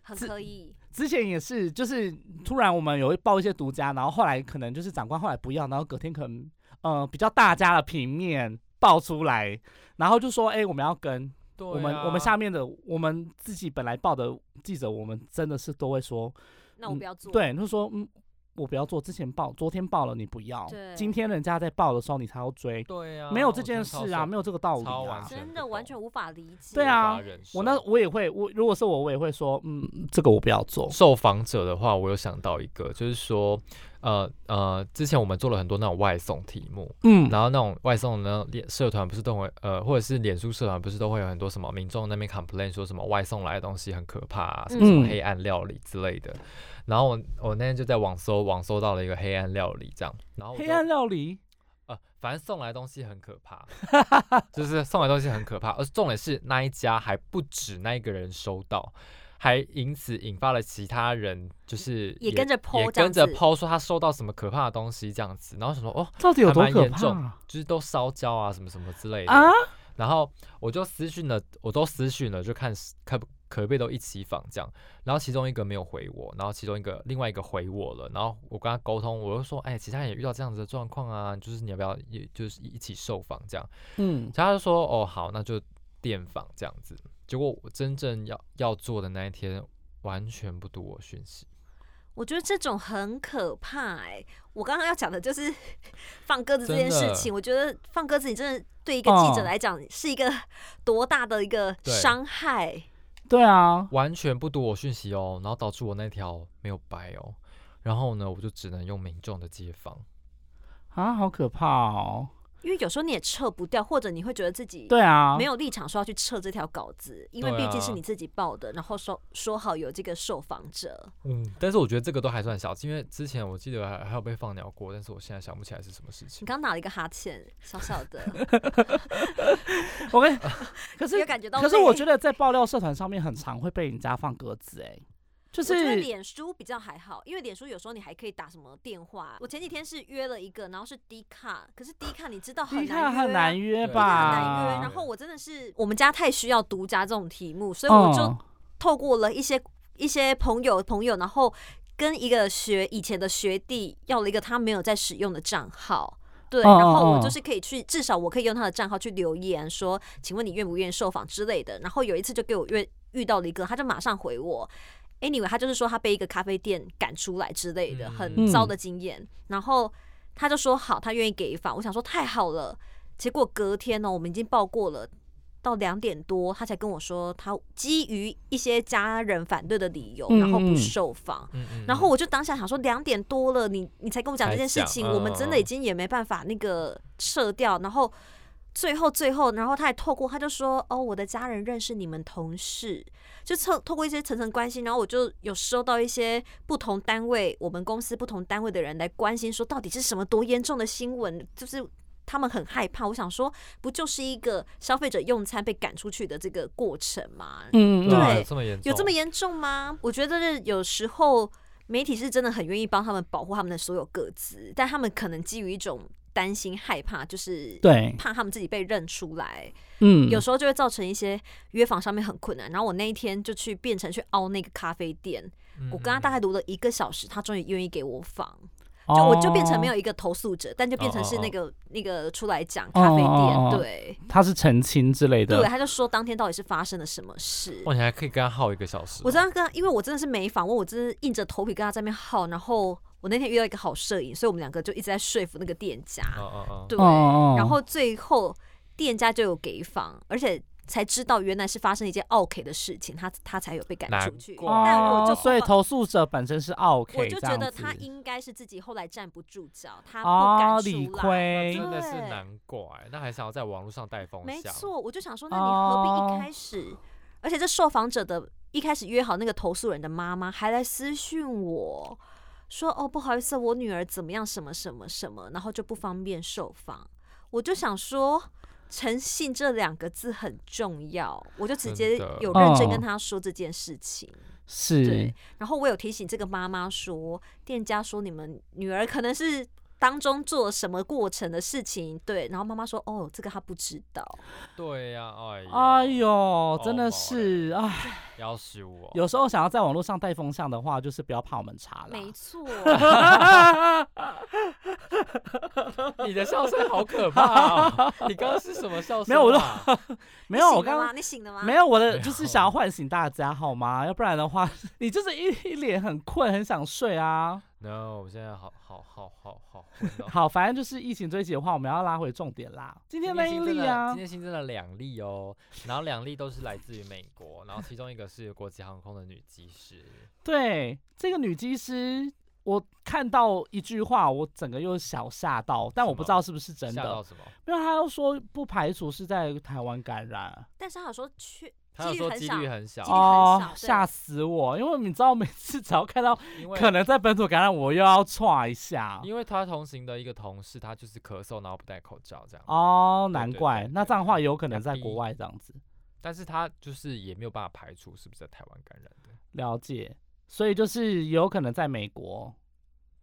很可以。之前也是，就是突然我们有报一些独家，然后后来可能就是长官后来不要，然后隔天可能呃比较大家的平面爆出来，然后就说哎我们要跟我们我们下面的我们自己本来报的记者，我们真的是都会说，那我不要做。对，他说嗯。我不要做，之前报，昨天报了，你不要。今天人家在报的时候，你才要追。对啊。没有这件事啊，没有这个道理啊。真的完全无法理解。对啊。我那我也会，我如果是我，我也会说，嗯，这个我不要做。受访者的话，我有想到一个，就是说，呃呃，之前我们做了很多那种外送题目，嗯，然后那种外送呢，脸社团不是都会，呃，或者是脸书社团不是都会有很多什么民众那边 complain 说什么外送来的东西很可怕，啊，什么黑暗料理之类的。然后我我那天就在网搜网搜到了一个黑暗料理，这样，然后黑暗料理，呃，反正送来东西很可怕，就是送来东西很可怕，而重点是那一家还不止那一个人收到，还因此引发了其他人，就是也跟着抛，也跟着抛说他收到什么可怕的东西这样子，然后想说哦，到底有多可怕？就是都烧焦啊，什么什么之类的啊，然后我就私讯了，我都私讯了，就看可不。可以都一起访这样，然后其中一个没有回我，然后其中一个另外一个回我了，然后我跟他沟通，我就说，哎，其他人也遇到这样子的状况啊，就是你要不要，也就是一起受访这样，嗯，他就说，哦，好，那就电访这样子。结果我真正要要做的那一天，完全不读我讯息。我觉得这种很可怕哎，我刚刚要讲的就是 放鸽子这件事情。我觉得放鸽子，你真的对一个记者来讲是一个多大的一个伤害。对啊，完全不读我讯息哦，然后导致我那条没有白哦，然后呢，我就只能用民众的街访啊，好可怕哦。因为有时候你也撤不掉，或者你会觉得自己对啊没有立场说要去撤这条稿子，因为毕竟是你自己报的，然后说说好有这个受访者。嗯，但是我觉得这个都还算小，因为之前我记得还还有被放鸟过，但是我现在想不起来是什么事情。你刚打了一个哈欠，小小的。OK 可是有感觉到，可是我觉得在爆料社团上面很常会被人家放鸽子哎。就是脸书比较还好，因为脸书有时候你还可以打什么电话。我前几天是约了一个，然后是低卡，可是低卡你知道很难约，很难约吧？很难约。然后我真的是我们家太需要独家这种题目，所以我就透过了一些一些朋友朋友，然后跟一个学以前的学弟要了一个他没有在使用的账号，对，然后我就是可以去，至少我可以用他的账号去留言说，请问你愿不愿意受访之类的。然后有一次就给我约遇到了一个，他就马上回我。Anyway，他就是说他被一个咖啡店赶出来之类的，很糟的经验。然后他就说好，他愿意给房。我想说太好了。结果隔天呢，我们已经报过了，到两点多，他才跟我说，他基于一些家人反对的理由，然后不受访。然后我就当下想说，两点多了，你你才跟我讲这件事情，我们真的已经也没办法那个撤掉。然后最后最后，然后他还透过他就说，哦，我的家人认识你们同事，就透透过一些层层关系，然后我就有收到一些不同单位，我们公司不同单位的人来关心，说到底是什么多严重的新闻，就是。他们很害怕，我想说，不就是一个消费者用餐被赶出去的这个过程吗？嗯，对，这么严重，有这么严重吗？我觉得有时候媒体是真的很愿意帮他们保护他们的所有个资，但他们可能基于一种担心、害怕，就是对，怕他们自己被认出来。嗯，有时候就会造成一些约访上面很困难。然后我那一天就去变成去凹那个咖啡店，我跟他大概读了一个小时，他终于愿意给我访。就我就变成没有一个投诉者，但就变成是那个那个出来讲咖啡店，对，他是澄清之类的，对，他就说当天到底是发生了什么事。哇，你还可以跟他耗一个小时。我真的跟他，因为我真的是没访问，我真是硬着头皮跟他在那边耗。然后我那天遇到一个好摄影，所以我们两个就一直在说服那个店家，对，然后最后店家就有给房，而且。才知道原来是发生一件 OK 的事情，他他才有被赶出去。但我就所以投诉者本身是 OK，我就觉得他应该是自己后来站不住脚，他不敢理亏，真的是难怪。那还想要在网络上带风向？没错，我就想说，那你何必一开始？而且这受访者的一开始约好那个投诉人的妈妈还来私讯我说：“哦，不好意思，我女儿怎么样？什么什么什么，然后就不方便受访。”我就想说。诚信这两个字很重要，我就直接有认真跟他说这件事情。是，然后我有提醒这个妈妈说，店家说你们女儿可能是。当中做什么过程的事情？对，然后妈妈说：“哦，这个他不知道。”对呀，哎哎呦，真的是哎，要死我！有时候想要在网络上带风向的话，就是不要怕我们查了。没错。你的笑声好可怕！你刚刚是什么笑声？没有，我 没有，我刚刚你醒了吗？没有，我的就是想要唤醒大家，好吗？要不然的话，你就是一一脸很困，很想睡啊。No，我现在好好好好好 好，反正就是疫情追击的话，我们要拉回重点啦。今天的一例啊，今天新增了两例哦，然后两例都是来自于美国，然后其中一个是国际航空的女机师。对，这个女机师，我看到一句话，我整个又小吓到，但我不知道是不是真的。吓到什么？因为他又说不排除是在台湾感染，但是他说确。他说几率很小哦，吓死我！因为你知道，每次只要看到可能在本土感染，我又要歘一下。因为他同行的一个同事，他就是咳嗽，然后不戴口罩这样。哦，难怪。那这样的话，有可能在国外这样子。但是他就是也没有办法排除是不是在台湾感染的。了解，所以就是有可能在美国，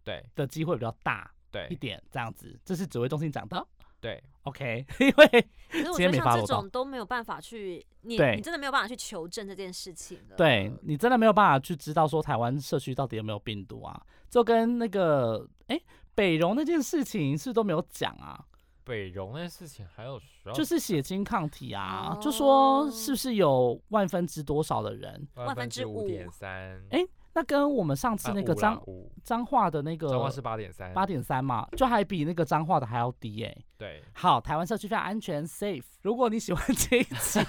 对的机会比较大，对一点这样子。这是指挥中心讲的。对，OK，因为其实我觉得像这种都没有办法去，你你真的没有办法去求证这件事情的。对你真的没有办法去知道说台湾社区到底有没有病毒啊？就跟那个哎北荣那件事情是都没有讲啊。北荣那事情还有就是血清抗体啊，就说是不是有万分之多少的人？万分之五点三。哎。那跟我们上次那个脏脏话的那个脏话是八点三，八点三嘛，就还比那个脏话的还要低哎。对，好，台湾社区非常安全，safe。如果你喜欢这一集，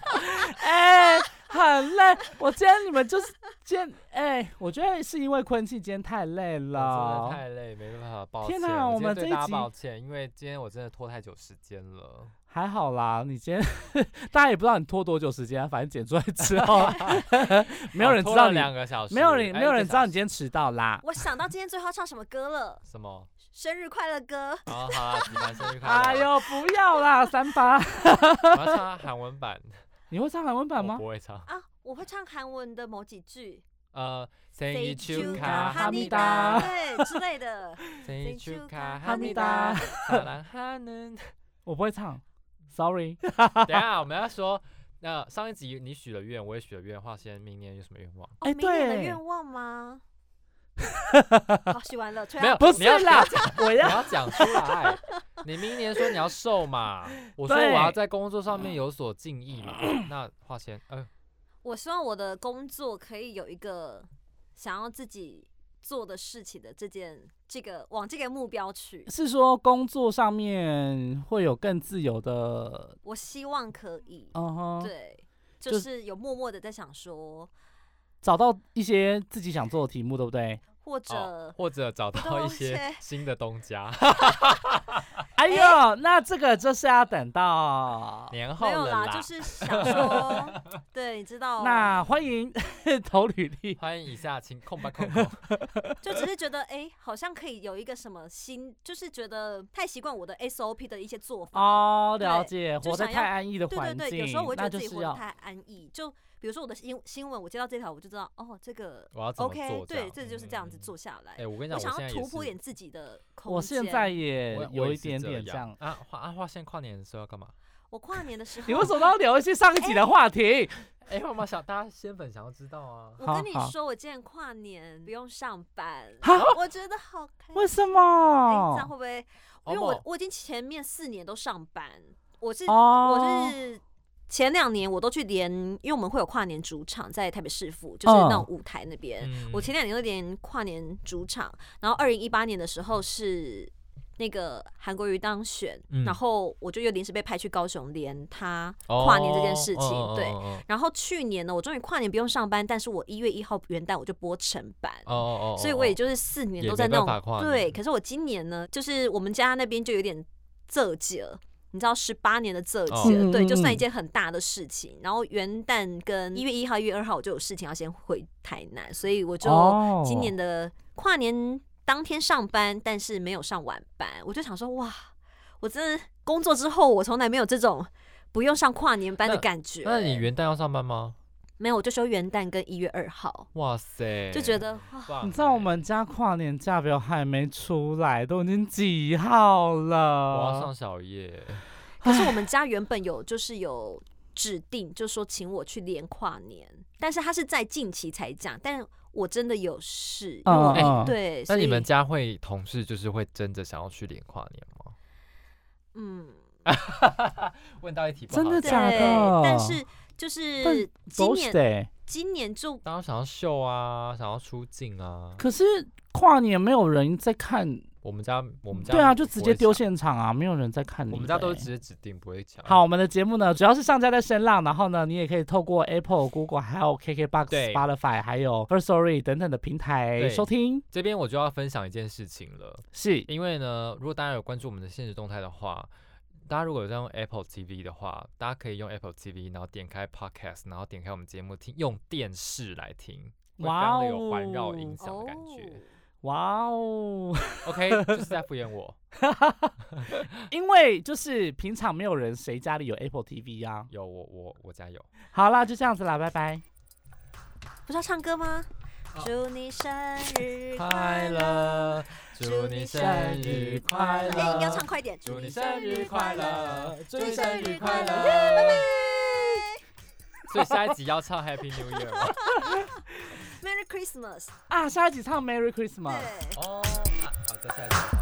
哎，很累。我今天你们就是今天，哎，我觉得是因为坤气今天太累了，真的太累，没办法，抱歉。天哪，我们这一集抱歉，因为今天我真的拖太久时间了。还好啦，你今天 大家也不知道你拖多久时间，反正剪出来之后，没有人知道你两个小时，没有人没有人知道你今天迟到啦。我想到今天最后唱什么歌了？什么？生日快乐歌。好好，你们生日快乐。哎呦，不要啦，三八。我要唱韩文版。你会唱韩文版吗？不会唱。啊，我会唱韩文的某几句。呃密达，对之类的。密达，我不会唱。Sorry，等下我们要说，那上一集你许了愿，我也许了愿，话先明年有什么愿望？哎，明年的愿望吗？好，许完了，没有，不是啦，我要讲出来。你明年说你要瘦嘛？我说我要在工作上面有所敬意嘛？那话先，呃，我希望我的工作可以有一个想要自己做的事情的这件这个往这个目标去。是说工作上面会有更自由的？我希望可以。嗯哼，对，就是有默默的在想说，找到一些自己想做的题目，对不对？或者或者找到一些 新的东家，哎呦，那这个就是要等到年后了啦。就是想说，对，你知道，那欢迎投履历，欢迎以下请空白空空。就只是觉得，哎，好像可以有一个什么新，就是觉得太习惯我的 SOP 的一些做法哦，了解，活得太安逸的环境，对对对，有时候我觉得自己活得太安逸，就。比如说我的新新闻，我接到这条，我就知道哦，这个我要 OK，对，这就是这样子做下来。哎，我跟你讲，我想要突破点自己的空间。我现在也有一点点这样啊。花啊花，现在跨年的时候要干嘛？我跨年的时 候，你为什么要聊一些上一集的话题？哎，我们想大家先粉想要知道啊。我跟你说，我今年跨年不用上班，我觉得好开心。为什么？这样会不会？因为我我已经前面四年都上班，我是我是。前两年我都去连，因为我们会有跨年主场在台北市府，就是那种舞台那边。我前两年都连跨年主场，然后二零一八年的时候是那个韩国瑜当选，然后我就又临时被派去高雄连他跨年这件事情。对，然后去年呢，我终于跨年不用上班，但是我一月一号元旦我就播成版，所以我也就是四年都在那种对。可是我今年呢，就是我们家那边就有点这节。你知道十八年的这节，对，就算一件很大的事情。然后元旦跟一月一号、一月二号，我就有事情要先回台南，所以我就今年的跨年当天上班，但是没有上晚班。我就想说，哇，我真的工作之后，我从来没有这种不用上跨年班的感觉。那你元旦要上班吗？没有，我就休元旦跟一月二号。哇塞，就觉得哇你知道我们家跨年假表还没出来，都已经几号了？我要上小夜。可是我们家原本有就是有指定，就说请我去连跨年，但是他是在近期才讲，但我真的有事。哦，对。那你们家会同事就是会真的想要去连跨年吗？嗯，问到一题，真的假的？但是。就是今年，今年就大家想要秀啊，想要出镜啊。可是跨年没有人在看我们家，我们家对啊，就直接丢现场啊，没有人在看你。我们家都是直接指定，不会抢。好，我们的节目呢，主要是上架在声浪，然后呢，你也可以透过 Apple、Google、还有 KKBox、Spotify、还有 First Story 等等的平台收听。这边我就要分享一件事情了，是因为呢，如果大家有关注我们的现实动态的话。大家如果有在用 Apple TV 的话，大家可以用 Apple TV，然后点开 Podcast，然后点开我们节目听，用电视来听，哇哦，有环绕音响的感觉，哇哦，OK，就是在敷衍我，因为就是平常没有人谁家里有 Apple TV 啊，有我我我家有，好啦，就这样子啦，拜拜，不是要唱歌吗？祝你生日快乐！祝你生日快乐！哎，你要唱快点！祝你生日快乐！祝你生日快乐！拜拜。所以下一集要唱 Happy New Year 吗？Merry Christmas 啊！下一集唱 Merry Christmas。对。哦，好再，下一集。